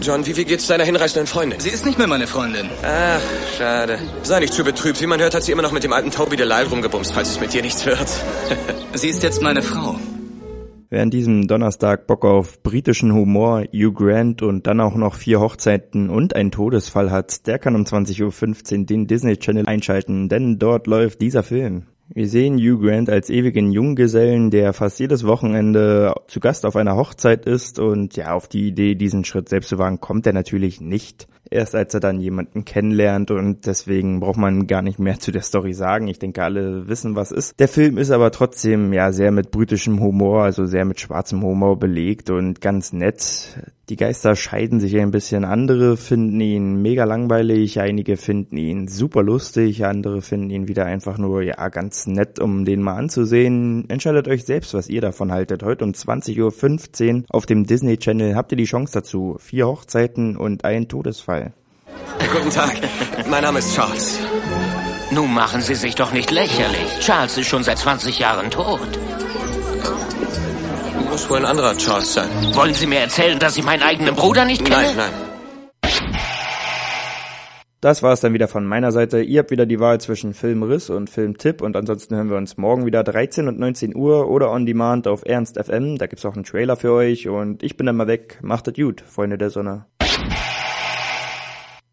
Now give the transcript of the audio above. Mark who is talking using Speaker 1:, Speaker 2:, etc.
Speaker 1: John, wie viel geht's deiner hinreißenden Freundin?
Speaker 2: Sie ist nicht mehr meine Freundin.
Speaker 1: Ach, schade. Sei nicht zu betrübt. Wie man hört, hat sie immer noch mit dem alten Toby Delisle rumgebumst, falls es mit dir nichts wird.
Speaker 2: sie ist jetzt meine Frau.
Speaker 3: Wer an diesem Donnerstag Bock auf britischen Humor, Hugh Grant und dann auch noch vier Hochzeiten und einen Todesfall hat, der kann um 20.15 Uhr den Disney Channel einschalten, denn dort läuft dieser Film. Wir sehen Hugh Grant als ewigen Junggesellen, der fast jedes Wochenende zu Gast auf einer Hochzeit ist und ja, auf die Idee, diesen Schritt selbst zu wagen, kommt er natürlich nicht. Erst als er dann jemanden kennenlernt und deswegen braucht man gar nicht mehr zu der Story sagen. Ich denke, alle wissen, was ist. Der Film ist aber trotzdem ja sehr mit britischem Humor, also sehr mit schwarzem Humor belegt und ganz nett. Die Geister scheiden sich ein bisschen. Andere finden ihn mega langweilig, einige finden ihn super lustig, andere finden ihn wieder einfach nur, ja, ganz nett, um den mal anzusehen. Entscheidet euch selbst, was ihr davon haltet. Heute um 20.15 Uhr auf dem Disney Channel habt ihr die Chance dazu. Vier Hochzeiten und ein Todesfall.
Speaker 1: Guten Tag, mein Name ist Charles.
Speaker 4: Nun machen Sie sich doch nicht lächerlich. Charles ist schon seit 20 Jahren tot.
Speaker 1: Muss wohl ein anderer Charles sein.
Speaker 4: Wollen Sie mir erzählen, dass ich meinen eigenen Bruder nicht kenne?
Speaker 1: Nein, nein.
Speaker 3: Das war es dann wieder von meiner Seite. Ihr habt wieder die Wahl zwischen Filmriss und Filmtipp und ansonsten hören wir uns morgen wieder 13 und 19 Uhr oder on demand auf Ernst FM. Da gibt's auch einen Trailer für euch und ich bin dann mal weg. Macht es gut, Freunde der Sonne.